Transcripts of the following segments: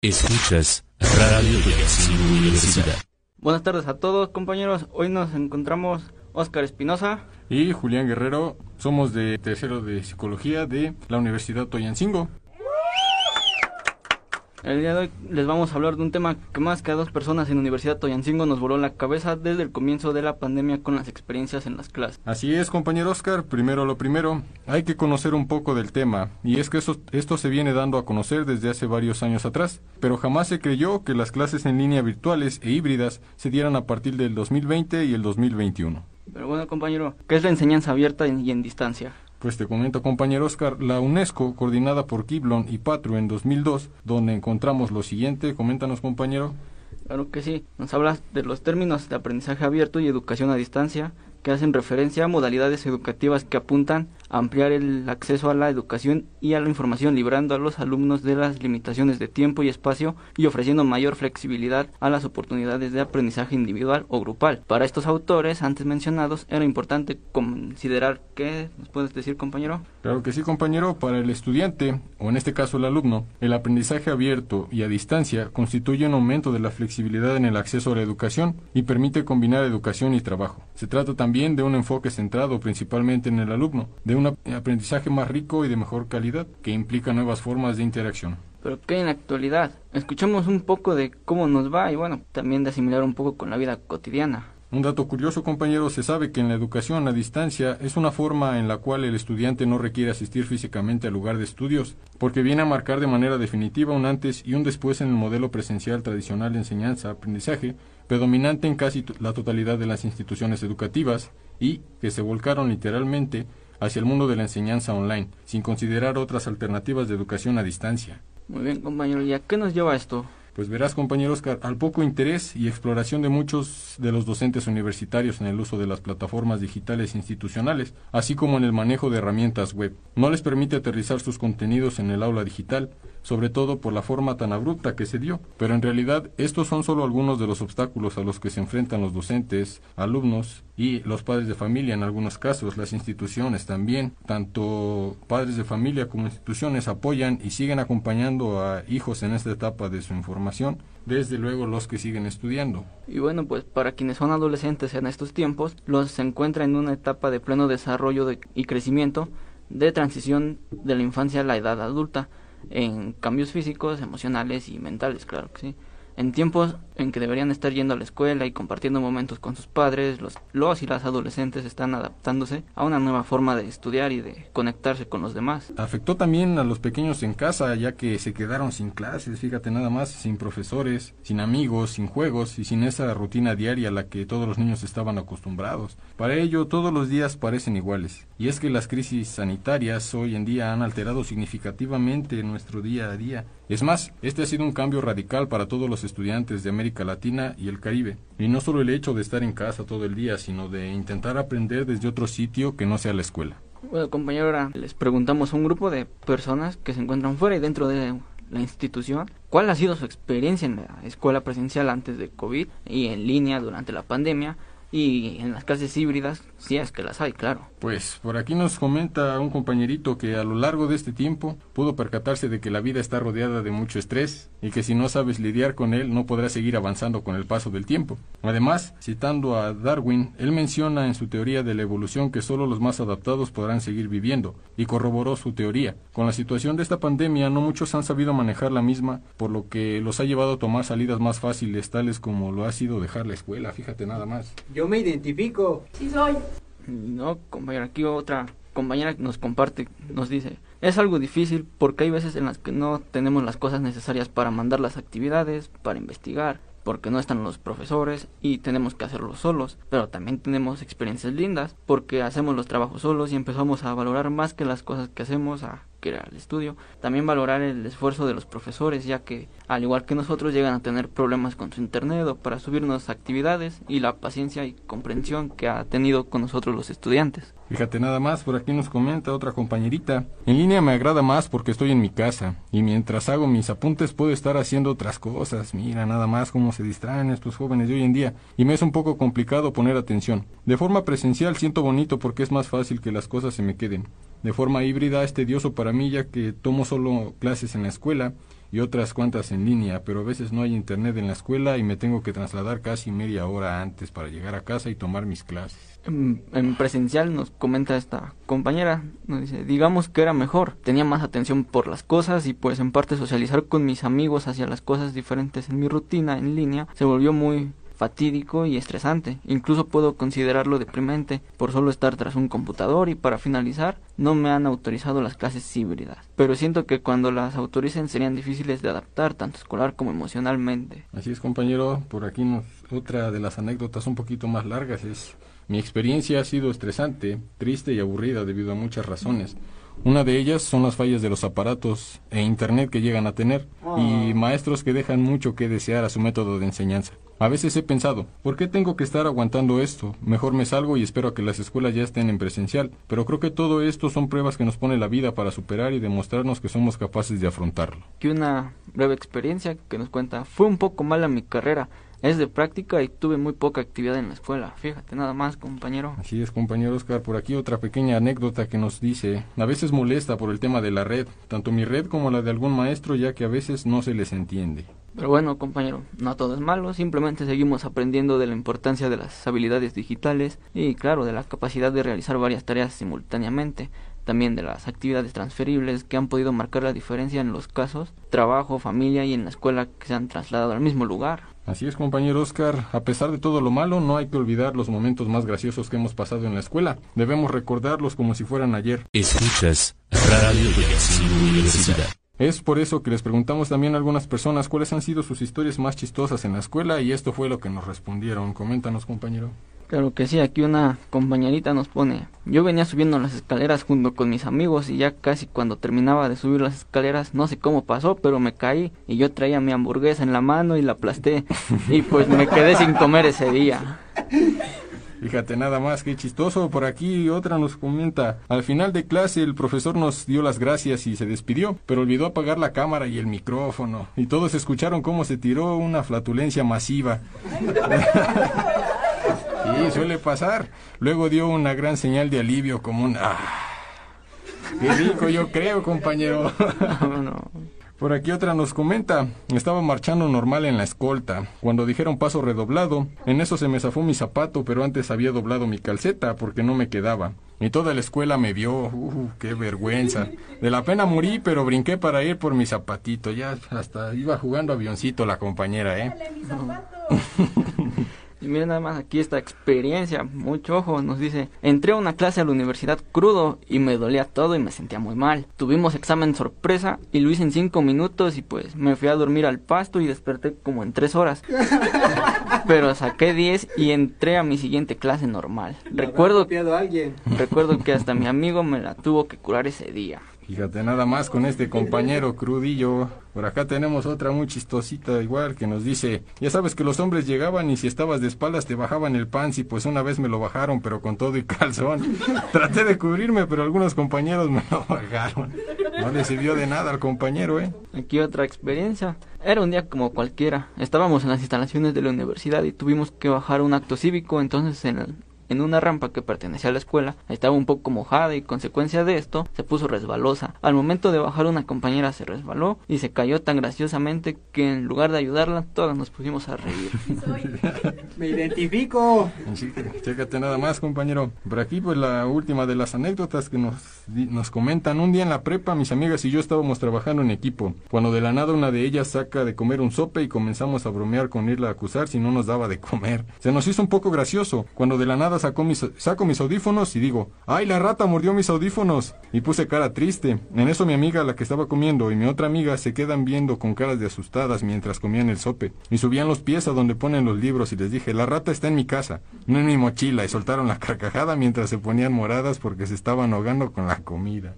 Escuchas Radio Toyancingo Universidad. Buenas tardes a todos compañeros. Hoy nos encontramos Óscar Espinosa y Julián Guerrero. Somos de tercero de psicología de la Universidad Toyancingo. El día de hoy les vamos a hablar de un tema que más que a dos personas en Universidad Toyancingo nos voló la cabeza desde el comienzo de la pandemia con las experiencias en las clases. Así es, compañero Oscar. Primero lo primero, hay que conocer un poco del tema. Y es que esto, esto se viene dando a conocer desde hace varios años atrás. Pero jamás se creyó que las clases en línea virtuales e híbridas se dieran a partir del 2020 y el 2021. Pero bueno, compañero, ¿qué es la enseñanza abierta y en distancia? Pues te comento, compañero Oscar, la UNESCO, coordinada por Kiblon y Patru en 2002, donde encontramos lo siguiente, coméntanos, compañero. Claro que sí, nos habla de los términos de aprendizaje abierto y educación a distancia, que hacen referencia a modalidades educativas que apuntan a ampliar el acceso a la educación y a la información, librando a los alumnos de las limitaciones de tiempo y espacio y ofreciendo mayor flexibilidad a las oportunidades de aprendizaje individual o grupal. Para estos autores antes mencionados era importante considerar ¿qué nos puedes decir, compañero? Claro que sí, compañero, para el estudiante, o en este caso el alumno, el aprendizaje abierto y a distancia constituye un aumento de la flexibilidad en el acceso a la educación y permite combinar educación y trabajo. Se trata también de un enfoque centrado principalmente en el alumno, de un aprendizaje más rico y de mejor calidad, que implica nuevas formas de interacción. Pero ¿qué en la actualidad? Escuchamos un poco de cómo nos va y bueno, también de asimilar un poco con la vida cotidiana. Un dato curioso, compañero, se sabe que en la educación a distancia es una forma en la cual el estudiante no requiere asistir físicamente al lugar de estudios, porque viene a marcar de manera definitiva un antes y un después en el modelo presencial tradicional de enseñanza-aprendizaje, predominante en casi la totalidad de las instituciones educativas y que se volcaron literalmente hacia el mundo de la enseñanza online, sin considerar otras alternativas de educación a distancia. Muy bien, compañero, ¿y a qué nos lleva esto? Pues verás, compañero Oscar, al poco interés y exploración de muchos de los docentes universitarios en el uso de las plataformas digitales institucionales, así como en el manejo de herramientas web. No les permite aterrizar sus contenidos en el aula digital, sobre todo por la forma tan abrupta que se dio. Pero en realidad estos son solo algunos de los obstáculos a los que se enfrentan los docentes, alumnos y los padres de familia en algunos casos, las instituciones también. Tanto padres de familia como instituciones apoyan y siguen acompañando a hijos en esta etapa de su información desde luego los que siguen estudiando. Y bueno, pues para quienes son adolescentes en estos tiempos, los se encuentra en una etapa de pleno desarrollo y crecimiento de transición de la infancia a la edad adulta, en cambios físicos, emocionales y mentales, claro que sí. En tiempos en que deberían estar yendo a la escuela y compartiendo momentos con sus padres, los, los y las adolescentes están adaptándose a una nueva forma de estudiar y de conectarse con los demás. Afectó también a los pequeños en casa, ya que se quedaron sin clases, fíjate nada más, sin profesores, sin amigos, sin juegos y sin esa rutina diaria a la que todos los niños estaban acostumbrados. Para ello, todos los días parecen iguales. Y es que las crisis sanitarias hoy en día han alterado significativamente nuestro día a día. Es más, este ha sido un cambio radical para todos los estudiantes de América Latina y el Caribe. Y no solo el hecho de estar en casa todo el día, sino de intentar aprender desde otro sitio que no sea la escuela. Bueno, compañero, les preguntamos a un grupo de personas que se encuentran fuera y dentro de la institución, cuál ha sido su experiencia en la escuela presencial antes de COVID y en línea durante la pandemia y en las clases híbridas, si es que las hay, claro. Pues por aquí nos comenta un compañerito que a lo largo de este tiempo pudo percatarse de que la vida está rodeada de mucho estrés y que si no sabes lidiar con él no podrás seguir avanzando con el paso del tiempo. Además, citando a Darwin, él menciona en su teoría de la evolución que solo los más adaptados podrán seguir viviendo y corroboró su teoría. Con la situación de esta pandemia no muchos han sabido manejar la misma, por lo que los ha llevado a tomar salidas más fáciles tales como lo ha sido dejar la escuela, fíjate nada más. Yo me identifico. Sí soy. No, compañera, aquí otra compañera nos comparte, nos dice, es algo difícil porque hay veces en las que no tenemos las cosas necesarias para mandar las actividades, para investigar, porque no están los profesores y tenemos que hacerlo solos, pero también tenemos experiencias lindas porque hacemos los trabajos solos y empezamos a valorar más que las cosas que hacemos, a el estudio. También valorar el esfuerzo de los profesores, ya que, al igual que nosotros, llegan a tener problemas con su internet o para subirnos actividades y la paciencia y comprensión que ha tenido con nosotros los estudiantes. Fíjate nada más, por aquí nos comenta otra compañerita. En línea me agrada más porque estoy en mi casa y mientras hago mis apuntes puedo estar haciendo otras cosas. Mira nada más cómo se distraen estos jóvenes de hoy en día y me es un poco complicado poner atención. De forma presencial siento bonito porque es más fácil que las cosas se me queden. De forma híbrida es tedioso para mí ya que tomo solo clases en la escuela y otras cuantas en línea, pero a veces no hay internet en la escuela y me tengo que trasladar casi media hora antes para llegar a casa y tomar mis clases. En, en presencial nos comenta esta compañera, nos dice, digamos que era mejor, tenía más atención por las cosas y pues en parte socializar con mis amigos hacia las cosas diferentes en mi rutina en línea se volvió muy fatídico y estresante. Incluso puedo considerarlo deprimente por solo estar tras un computador y para finalizar no me han autorizado las clases híbridas. Pero siento que cuando las autoricen serían difíciles de adaptar tanto escolar como emocionalmente. Así es compañero, por aquí nos, otra de las anécdotas un poquito más largas es mi experiencia ha sido estresante, triste y aburrida debido a muchas razones. Una de ellas son las fallas de los aparatos e Internet que llegan a tener y maestros que dejan mucho que desear a su método de enseñanza. A veces he pensado, ¿por qué tengo que estar aguantando esto? Mejor me salgo y espero a que las escuelas ya estén en presencial. Pero creo que todo esto son pruebas que nos pone la vida para superar y demostrarnos que somos capaces de afrontarlo. Aquí una breve experiencia que nos cuenta, fue un poco mala mi carrera, es de práctica y tuve muy poca actividad en la escuela. Fíjate nada más, compañero. Así es, compañero Oscar. Por aquí otra pequeña anécdota que nos dice, a veces molesta por el tema de la red, tanto mi red como la de algún maestro, ya que a veces no se les entiende. Pero bueno, compañero, no todo es malo, simplemente seguimos aprendiendo de la importancia de las habilidades digitales y, claro, de la capacidad de realizar varias tareas simultáneamente también de las actividades transferibles que han podido marcar la diferencia en los casos trabajo, familia y en la escuela que se han trasladado al mismo lugar. Así es, compañero Oscar. A pesar de todo lo malo, no hay que olvidar los momentos más graciosos que hemos pasado en la escuela. Debemos recordarlos como si fueran ayer. Escuchas Radio Universidad. Es por eso que les preguntamos también a algunas personas cuáles han sido sus historias más chistosas en la escuela y esto fue lo que nos respondieron. Coméntanos, compañero. Claro que sí, aquí una compañerita nos pone, yo venía subiendo las escaleras junto con mis amigos y ya casi cuando terminaba de subir las escaleras, no sé cómo pasó, pero me caí y yo traía mi hamburguesa en la mano y la aplasté y pues me quedé sin comer ese día. Fíjate nada más, qué chistoso. Por aquí otra nos comenta. Al final de clase el profesor nos dio las gracias y se despidió, pero olvidó apagar la cámara y el micrófono. Y todos escucharon cómo se tiró una flatulencia masiva. Sí, suele pasar. Luego dio una gran señal de alivio como un... ¡Ah! ¡Qué rico, yo creo, compañero! Por aquí otra nos comenta, estaba marchando normal en la escolta, cuando dijeron paso redoblado, en eso se me zafó mi zapato, pero antes había doblado mi calceta porque no me quedaba. Y toda la escuela me vio, uh, qué vergüenza. De la pena morí, pero brinqué para ir por mi zapatito, ya hasta iba jugando avioncito la compañera, ¿eh? Y miren nada más aquí esta experiencia, mucho ojo, nos dice, entré a una clase a la universidad crudo y me dolía todo y me sentía muy mal. Tuvimos examen sorpresa y lo hice en cinco minutos y pues me fui a dormir al pasto y desperté como en tres horas. Pero saqué diez y entré a mi siguiente clase normal. Recuerdo, alguien? recuerdo que hasta mi amigo me la tuvo que curar ese día. Fíjate nada más con este compañero crudillo. Por acá tenemos otra muy chistosita igual que nos dice, ya sabes que los hombres llegaban y si estabas de espaldas te bajaban el pants y pues una vez me lo bajaron pero con todo y calzón. Traté de cubrirme pero algunos compañeros me lo bajaron. No le sirvió de nada al compañero, ¿eh? Aquí otra experiencia. Era un día como cualquiera. Estábamos en las instalaciones de la universidad y tuvimos que bajar un acto cívico, entonces en el, en una rampa que pertenecía a la escuela. Estaba un poco mojada y consecuencia de esto se puso resbalosa. Al momento de bajar una compañera se resbaló y se cayó tan graciosamente que en lugar de ayudarla todas nos pusimos a reír. Me identifico. Sí, chécate nada más, compañero. Por aquí, pues la última de las anécdotas que nos, nos comentan. Un día en la prepa, mis amigas y yo estábamos trabajando en equipo. Cuando de la nada una de ellas saca de comer un sope y comenzamos a bromear con irla a acusar si no nos daba de comer. Se nos hizo un poco gracioso. Cuando de la nada saco mis, saco mis audífonos y digo, ¡ay, la rata mordió mis audífonos! Y puse cara triste. En eso mi amiga, la que estaba comiendo, y mi otra amiga se quedan viendo con caras de asustadas mientras comían el sope. Y subían los pies a donde ponen los libros y les dije, la rata está en mi casa, no en mi mochila. Y soltaron la carcajada mientras se ponían moradas porque se estaban ahogando con la comida.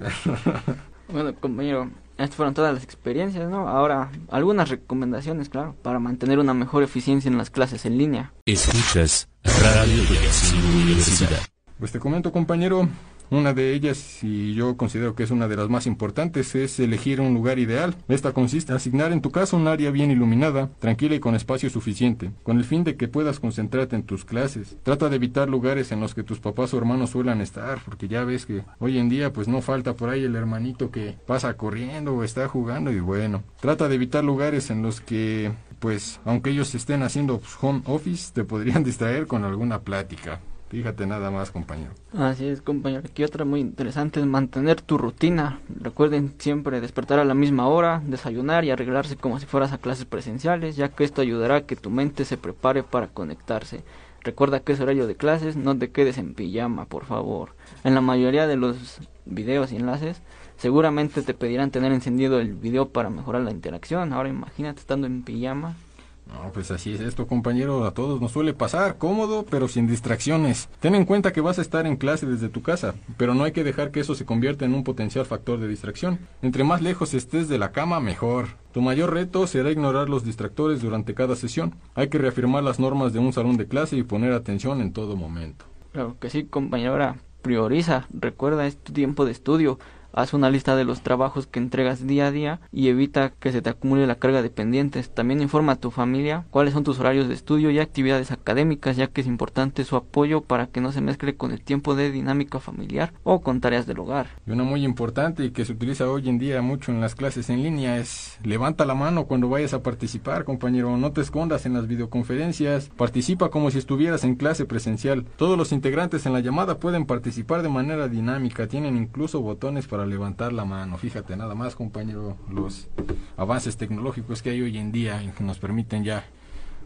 bueno, compañero, estas fueron todas las experiencias, ¿no? Ahora, algunas recomendaciones, claro, para mantener una mejor eficiencia en las clases en línea. Escuchas Radio Universidad. Pues te comento, compañero, Una de ellas, y yo considero que es una de las más importantes, es elegir un lugar ideal. Esta consiste en asignar en tu casa un área bien iluminada, tranquila y con espacio suficiente, con el fin de que puedas concentrarte en tus clases. Trata de evitar lugares en los que tus papás o hermanos suelan estar, porque ya ves que hoy en día pues no falta por ahí el hermanito que pasa corriendo o está jugando y bueno, trata de evitar lugares en los que pues aunque ellos estén haciendo pues, home office, te podrían distraer con alguna plática. Fíjate nada más, compañero. Así es, compañero. Aquí otra muy interesante es mantener tu rutina. Recuerden siempre despertar a la misma hora, desayunar y arreglarse como si fueras a clases presenciales, ya que esto ayudará a que tu mente se prepare para conectarse. Recuerda que es horario de clases, no te quedes en pijama, por favor. En la mayoría de los videos y enlaces, seguramente te pedirán tener encendido el video para mejorar la interacción. Ahora imagínate estando en pijama, no, pues así es esto, compañero. A todos nos suele pasar, cómodo, pero sin distracciones. Ten en cuenta que vas a estar en clase desde tu casa, pero no hay que dejar que eso se convierta en un potencial factor de distracción. Entre más lejos estés de la cama, mejor. Tu mayor reto será ignorar los distractores durante cada sesión. Hay que reafirmar las normas de un salón de clase y poner atención en todo momento. Claro que sí, compañera. Prioriza, recuerda, es tu tiempo de estudio. Haz una lista de los trabajos que entregas día a día y evita que se te acumule la carga de pendientes. También informa a tu familia cuáles son tus horarios de estudio y actividades académicas, ya que es importante su apoyo para que no se mezcle con el tiempo de dinámica familiar o con tareas del hogar. Y una muy importante y que se utiliza hoy en día mucho en las clases en línea es levanta la mano cuando vayas a participar, compañero. No te escondas en las videoconferencias. Participa como si estuvieras en clase presencial. Todos los integrantes en la llamada pueden participar de manera dinámica. Tienen incluso botones para levantar la mano. Fíjate nada más, compañero, los avances tecnológicos que hay hoy en día nos permiten ya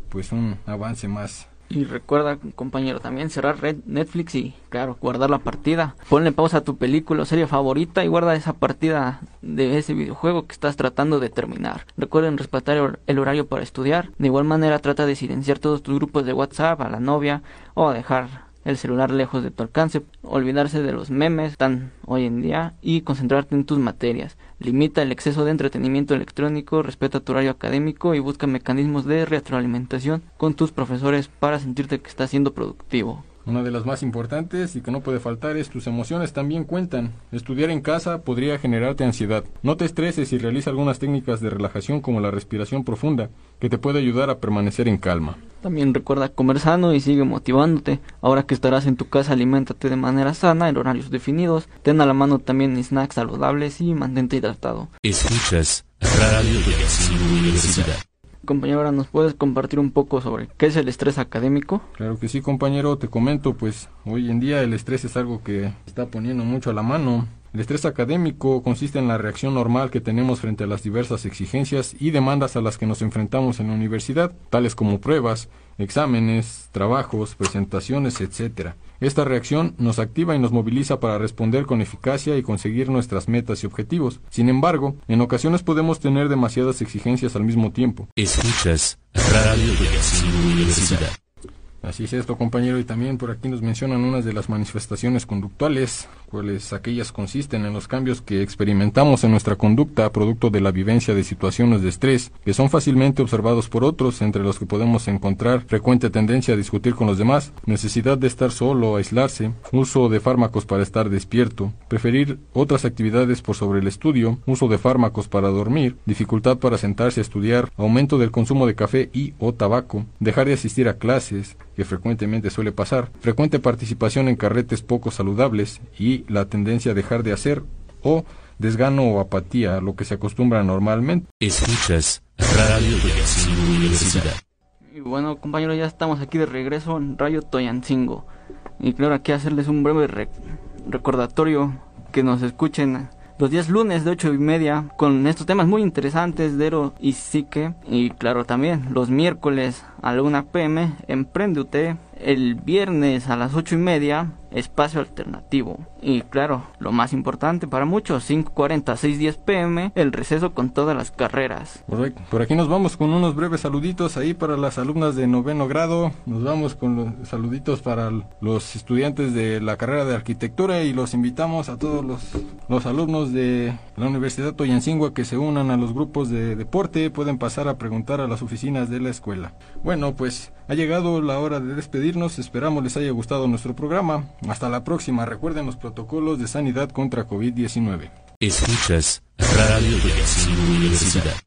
pues un avance más y recuerda, compañero, también cerrar Red Netflix y, claro, guardar la partida. Ponle pausa a tu película o serie favorita y guarda esa partida de ese videojuego que estás tratando de terminar. Recuerden respetar el horario para estudiar. De igual manera, trata de silenciar todos tus grupos de WhatsApp a la novia o dejar el celular lejos de tu alcance, olvidarse de los memes tan hoy en día y concentrarte en tus materias. Limita el exceso de entretenimiento electrónico, respeta tu horario académico y busca mecanismos de retroalimentación con tus profesores para sentirte que estás siendo productivo. Una de las más importantes y que no puede faltar es tus emociones también cuentan. Estudiar en casa podría generarte ansiedad. No te estreses y realiza algunas técnicas de relajación como la respiración profunda, que te puede ayudar a permanecer en calma. También recuerda comer sano y sigue motivándote. Ahora que estarás en tu casa, aliméntate de manera sana en horarios definidos. Ten a la mano también snacks saludables y mantente hidratado. Escuchas Radio de Universidad. Compañero, nos puedes compartir un poco sobre qué es el estrés académico. Claro que sí, compañero, te comento, pues hoy en día el estrés es algo que está poniendo mucho a la mano. El estrés académico consiste en la reacción normal que tenemos frente a las diversas exigencias y demandas a las que nos enfrentamos en la universidad, tales como pruebas, exámenes, trabajos, presentaciones, etc. Esta reacción nos activa y nos moviliza para responder con eficacia y conseguir nuestras metas y objetivos. Sin embargo, en ocasiones podemos tener demasiadas exigencias al mismo tiempo. Escuchas Radio Universidad. Así es esto, compañero, y también por aquí nos mencionan unas de las manifestaciones conductuales, cuales aquellas consisten en los cambios que experimentamos en nuestra conducta producto de la vivencia de situaciones de estrés, que son fácilmente observados por otros, entre los que podemos encontrar frecuente tendencia a discutir con los demás, necesidad de estar solo aislarse, uso de fármacos para estar despierto, preferir otras actividades por sobre el estudio, uso de fármacos para dormir, dificultad para sentarse a estudiar, aumento del consumo de café y o tabaco, dejar de asistir a clases, que frecuentemente suele pasar, frecuente participación en carretes poco saludables y la tendencia a dejar de hacer o desgano o apatía, lo que se acostumbra normalmente. Escuchas Radio Universidad. Y bueno, compañeros, ya estamos aquí de regreso en Radio Toyancingo. Y claro, aquí hacerles un breve recordatorio que nos escuchen los días lunes de 8 y media con estos temas muy interesantes de Ero y Psique. Y claro, también los miércoles a la 1 pm, Emprende UT. El viernes a las 8 y media, espacio alternativo. Y claro, lo más importante para muchos, 5.40 a 6.10 pm, el receso con todas las carreras. Por aquí nos vamos con unos breves saluditos ahí para las alumnas de noveno grado. Nos vamos con los saluditos para los estudiantes de la carrera de arquitectura y los invitamos a todos los, los alumnos de la Universidad Toyancingua que se unan a los grupos de deporte. Pueden pasar a preguntar a las oficinas de la escuela. Bueno, pues Ha llegado la hora de despedirnos, esperamos les haya gustado nuestro programa. Hasta la próxima, recuerden los protocolos de sanidad contra COVID-19. Escuchas Radio Universidad.